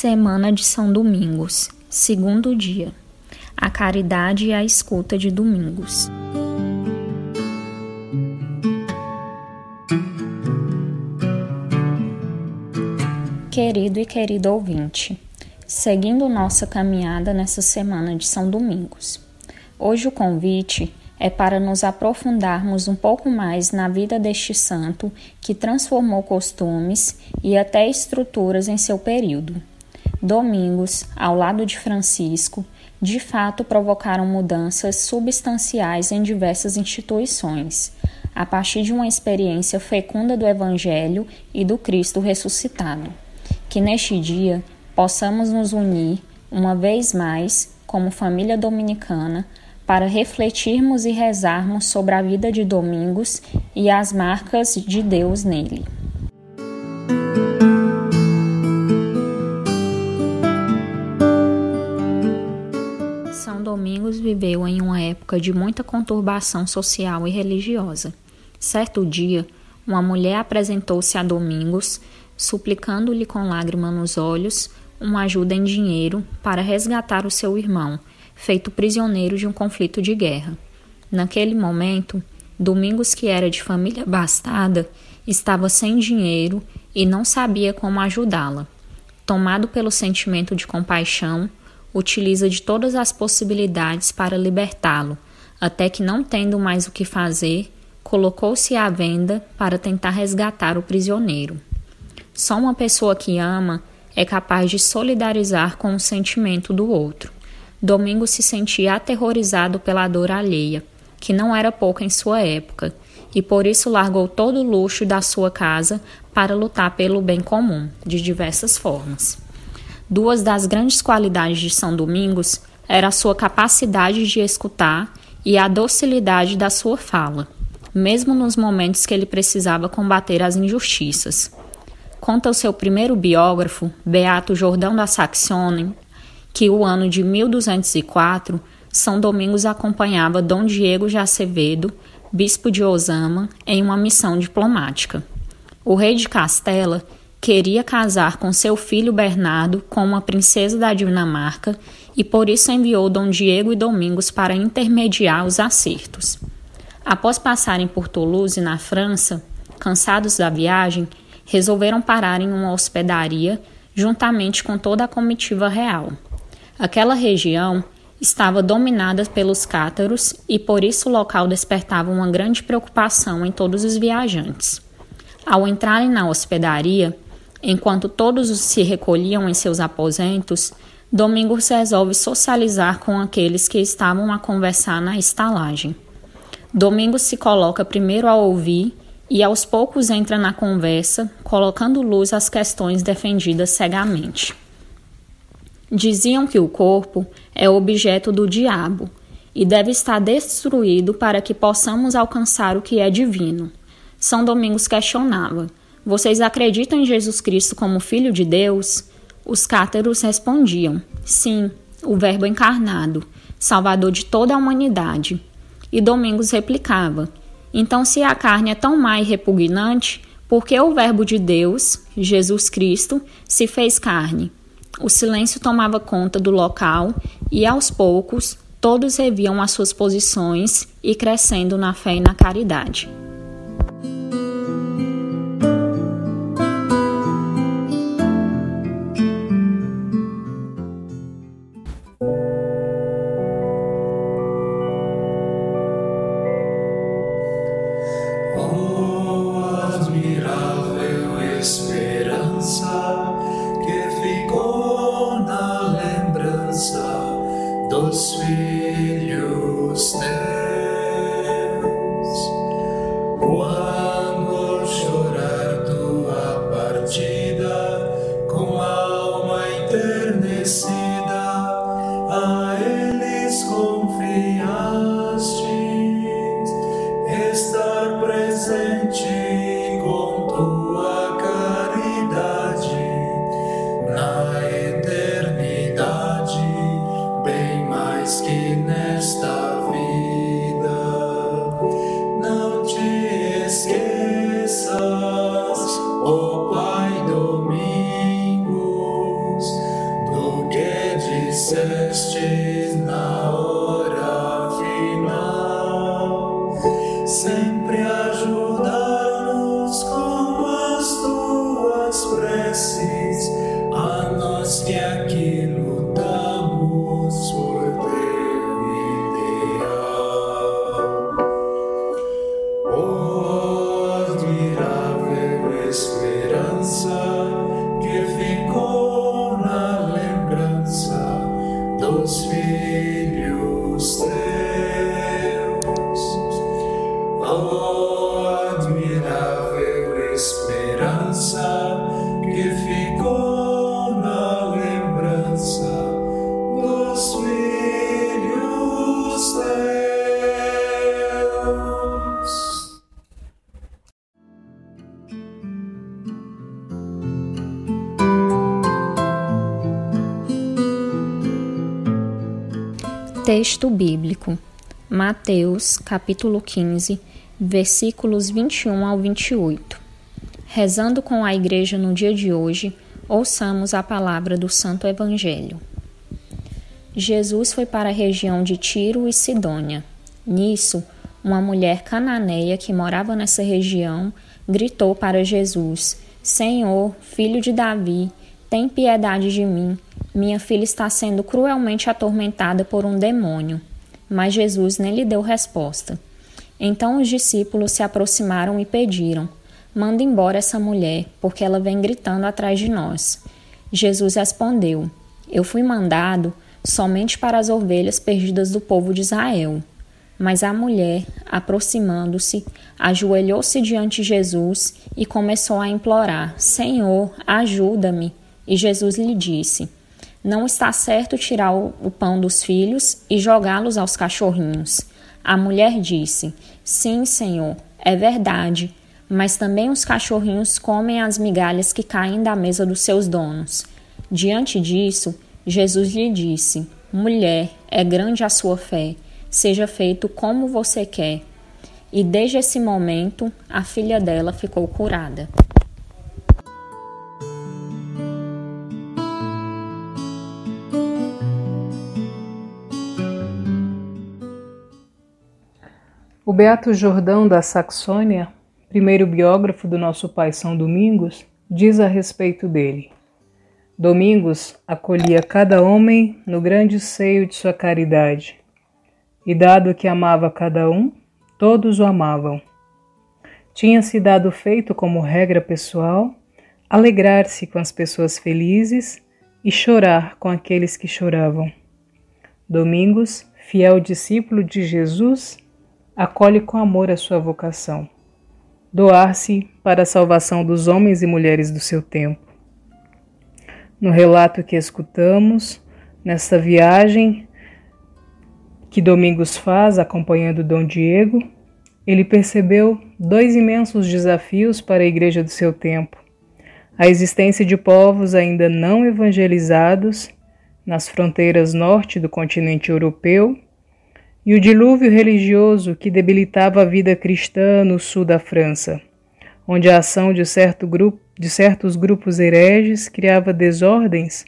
Semana de São Domingos, segundo dia. A caridade e a escuta de Domingos. Querido e querido ouvinte, seguindo nossa caminhada nessa semana de São Domingos. Hoje o convite é para nos aprofundarmos um pouco mais na vida deste santo que transformou costumes e até estruturas em seu período. Domingos, ao lado de Francisco, de fato provocaram mudanças substanciais em diversas instituições, a partir de uma experiência fecunda do Evangelho e do Cristo ressuscitado. Que neste dia possamos nos unir, uma vez mais, como família dominicana, para refletirmos e rezarmos sobre a vida de Domingos e as marcas de Deus nele. Viveu em uma época de muita conturbação social e religiosa. Certo dia, uma mulher apresentou-se a Domingos, suplicando-lhe com lágrimas nos olhos uma ajuda em dinheiro para resgatar o seu irmão, feito prisioneiro de um conflito de guerra. Naquele momento, Domingos, que era de família bastada, estava sem dinheiro e não sabia como ajudá-la. Tomado pelo sentimento de compaixão, utiliza de todas as possibilidades para libertá-lo, até que, não tendo mais o que fazer, colocou-se à venda para tentar resgatar o prisioneiro. Só uma pessoa que ama é capaz de solidarizar com o sentimento do outro. Domingo se sentia aterrorizado pela dor alheia, que não era pouca em sua época, e por isso largou todo o luxo da sua casa para lutar pelo bem comum, de diversas formas. Duas das grandes qualidades de São Domingos era a sua capacidade de escutar e a docilidade da sua fala, mesmo nos momentos que ele precisava combater as injustiças. Conta o seu primeiro biógrafo, Beato Jordão da Saxônia, que o ano de 1204, São Domingos acompanhava Dom Diego de Acevedo, bispo de Osama, em uma missão diplomática. O rei de Castela queria casar com seu filho Bernardo com uma princesa da Dinamarca e por isso enviou Dom Diego e Domingos para intermediar os acertos. Após passarem por Toulouse, na França, cansados da viagem, resolveram parar em uma hospedaria juntamente com toda a comitiva real. Aquela região estava dominada pelos cátaros e por isso o local despertava uma grande preocupação em todos os viajantes. Ao entrarem na hospedaria, Enquanto todos se recolhiam em seus aposentos, Domingos resolve socializar com aqueles que estavam a conversar na estalagem. Domingos se coloca primeiro a ouvir e aos poucos entra na conversa, colocando luz às questões defendidas cegamente. Diziam que o corpo é objeto do diabo e deve estar destruído para que possamos alcançar o que é divino. São Domingos questionava: vocês acreditam em Jesus Cristo como Filho de Deus? Os cátaros respondiam: Sim, o Verbo encarnado, Salvador de toda a humanidade. E Domingos replicava: Então, se a carne é tão má e repugnante, por que o Verbo de Deus, Jesus Cristo, se fez carne? O silêncio tomava conta do local e, aos poucos, todos reviam as suas posições e crescendo na fé e na caridade. see. sempre Texto bíblico: Mateus, capítulo 15, versículos 21 ao 28. Rezando com a igreja no dia de hoje, ouçamos a palavra do Santo Evangelho. Jesus foi para a região de Tiro e Sidônia. Nisso, uma mulher cananeia que morava nessa região gritou para Jesus: Senhor, filho de Davi, tem piedade de mim. Minha filha está sendo cruelmente atormentada por um demônio. Mas Jesus nem lhe deu resposta. Então os discípulos se aproximaram e pediram: Manda embora essa mulher, porque ela vem gritando atrás de nós. Jesus respondeu: Eu fui mandado somente para as ovelhas perdidas do povo de Israel. Mas a mulher, aproximando-se, ajoelhou-se diante de Jesus e começou a implorar: Senhor, ajuda-me. E Jesus lhe disse: Não está certo tirar o pão dos filhos e jogá-los aos cachorrinhos. A mulher disse: Sim, Senhor, é verdade, mas também os cachorrinhos comem as migalhas que caem da mesa dos seus donos. Diante disso, Jesus lhe disse: Mulher, é grande a sua fé seja feito como você quer. E desde esse momento, a filha dela ficou curada. O Beato Jordão da Saxônia, primeiro biógrafo do nosso pai São Domingos, diz a respeito dele. Domingos acolhia cada homem no grande seio de sua caridade e dado que amava cada um, todos o amavam. Tinha-se dado feito como regra pessoal alegrar-se com as pessoas felizes e chorar com aqueles que choravam. Domingos, fiel discípulo de Jesus, acolhe com amor a sua vocação, doar-se para a salvação dos homens e mulheres do seu tempo. No relato que escutamos, nesta viagem, que Domingos faz acompanhando Dom Diego, ele percebeu dois imensos desafios para a igreja do seu tempo: a existência de povos ainda não evangelizados nas fronteiras norte do continente europeu e o dilúvio religioso que debilitava a vida cristã no sul da França, onde a ação de, certo grupo, de certos grupos hereges criava desordens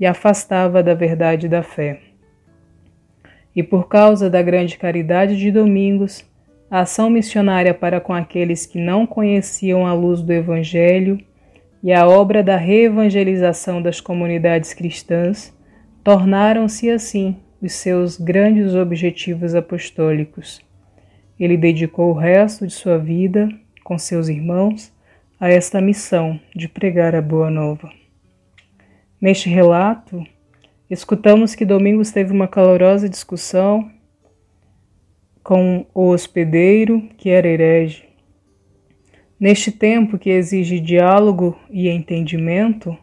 e afastava da verdade da fé. E por causa da grande caridade de Domingos, a ação missionária para com aqueles que não conheciam a luz do Evangelho e a obra da reevangelização das comunidades cristãs tornaram-se assim os seus grandes objetivos apostólicos. Ele dedicou o resto de sua vida, com seus irmãos, a esta missão de pregar a Boa Nova. Neste relato, Escutamos que Domingos teve uma calorosa discussão com o hospedeiro, que era herege. Neste tempo que exige diálogo e entendimento,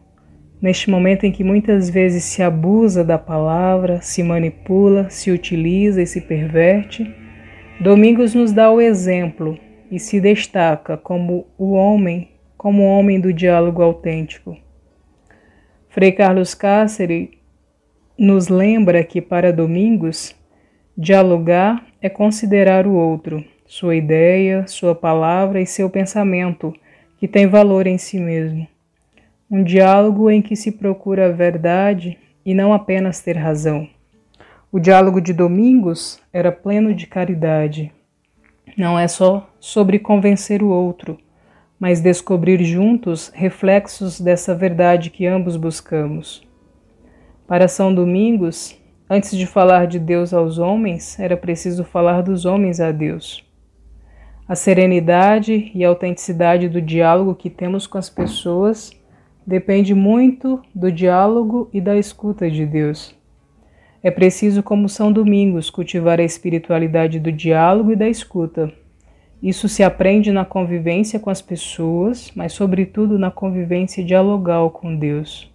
neste momento em que muitas vezes se abusa da palavra, se manipula, se utiliza e se perverte, Domingos nos dá o exemplo e se destaca como o homem, como homem do diálogo autêntico. Frei Carlos Cáceres nos lembra que para Domingos, dialogar é considerar o outro, sua ideia, sua palavra e seu pensamento, que tem valor em si mesmo. Um diálogo em que se procura a verdade e não apenas ter razão. O diálogo de Domingos era pleno de caridade. Não é só sobre convencer o outro, mas descobrir juntos reflexos dessa verdade que ambos buscamos. Para São Domingos, antes de falar de Deus aos homens, era preciso falar dos homens a Deus. A serenidade e a autenticidade do diálogo que temos com as pessoas depende muito do diálogo e da escuta de Deus. É preciso, como São Domingos, cultivar a espiritualidade do diálogo e da escuta. Isso se aprende na convivência com as pessoas, mas, sobretudo, na convivência dialogal com Deus.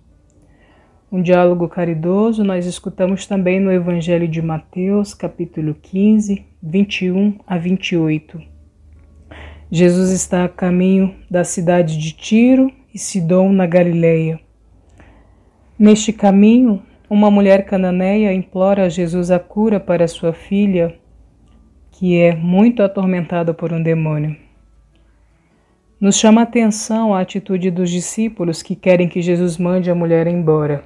Um diálogo caridoso nós escutamos também no Evangelho de Mateus, capítulo 15, 21 a 28. Jesus está a caminho da cidade de Tiro e Sidom, na Galileia. Neste caminho, uma mulher cananeia implora a Jesus a cura para sua filha, que é muito atormentada por um demônio. Nos chama a atenção a atitude dos discípulos que querem que Jesus mande a mulher embora.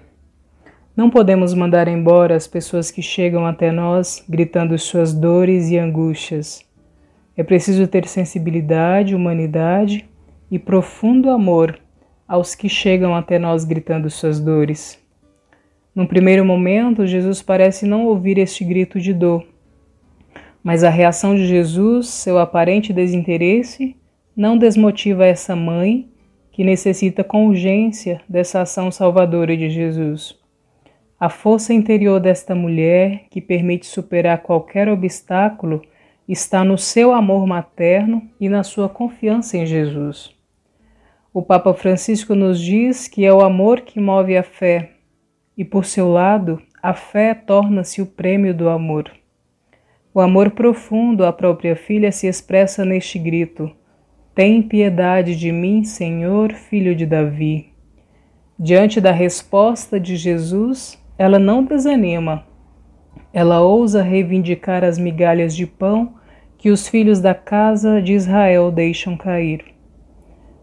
Não podemos mandar embora as pessoas que chegam até nós gritando suas dores e angústias. É preciso ter sensibilidade, humanidade e profundo amor aos que chegam até nós gritando suas dores. Num primeiro momento, Jesus parece não ouvir este grito de dor, mas a reação de Jesus, seu aparente desinteresse, não desmotiva essa mãe que necessita com urgência dessa ação salvadora de Jesus. A força interior desta mulher, que permite superar qualquer obstáculo, está no seu amor materno e na sua confiança em Jesus. O Papa Francisco nos diz que é o amor que move a fé, e por seu lado, a fé torna-se o prêmio do amor. O amor profundo à própria filha se expressa neste grito: tem piedade de mim, Senhor, filho de Davi. Diante da resposta de Jesus, ela não desanima. Ela ousa reivindicar as migalhas de pão que os filhos da casa de Israel deixam cair.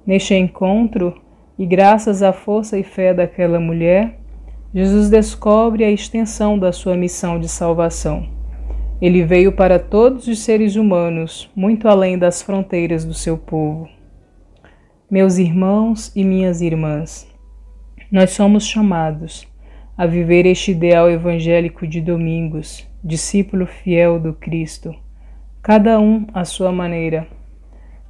Neste encontro, e graças à força e fé daquela mulher, Jesus descobre a extensão da sua missão de salvação. Ele veio para todos os seres humanos, muito além das fronteiras do seu povo. Meus irmãos e minhas irmãs, nós somos chamados a viver este ideal evangélico de Domingos, discípulo fiel do Cristo, cada um à sua maneira.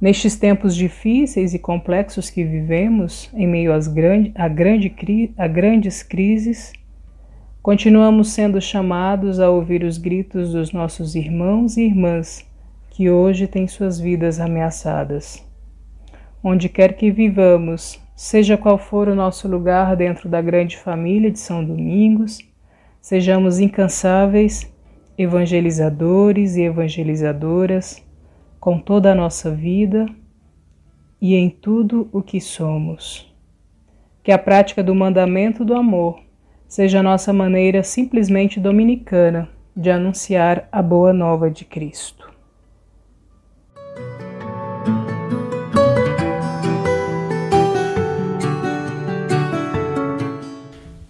Nestes tempos difíceis e complexos que vivemos, em meio às grande, a, grande, a grandes crises, Continuamos sendo chamados a ouvir os gritos dos nossos irmãos e irmãs que hoje têm suas vidas ameaçadas. Onde quer que vivamos, seja qual for o nosso lugar dentro da grande família de São Domingos, sejamos incansáveis, evangelizadores e evangelizadoras, com toda a nossa vida e em tudo o que somos. Que a prática do mandamento do amor seja a nossa maneira simplesmente dominicana de anunciar a boa nova de Cristo.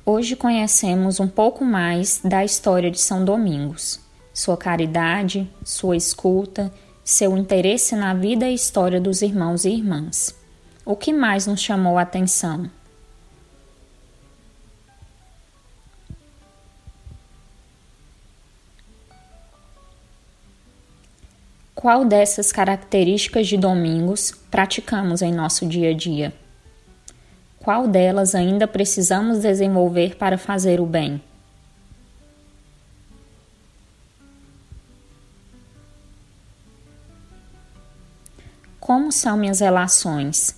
Hoje conhecemos um pouco mais da história de São Domingos, sua caridade, sua escuta, seu interesse na vida e história dos irmãos e irmãs. O que mais nos chamou a atenção? Qual dessas características de Domingos praticamos em nosso dia a dia? Qual delas ainda precisamos desenvolver para fazer o bem? Como são minhas relações?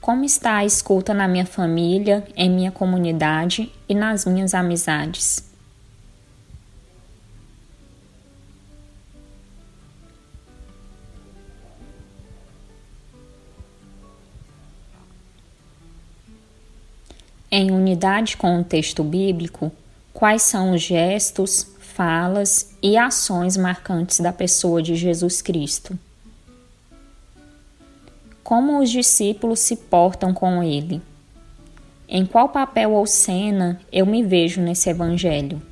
Como está a escuta na minha família, em minha comunidade e nas minhas amizades? Em unidade com o texto bíblico, quais são os gestos, falas e ações marcantes da pessoa de Jesus Cristo? Como os discípulos se portam com ele? Em qual papel ou cena eu me vejo nesse evangelho?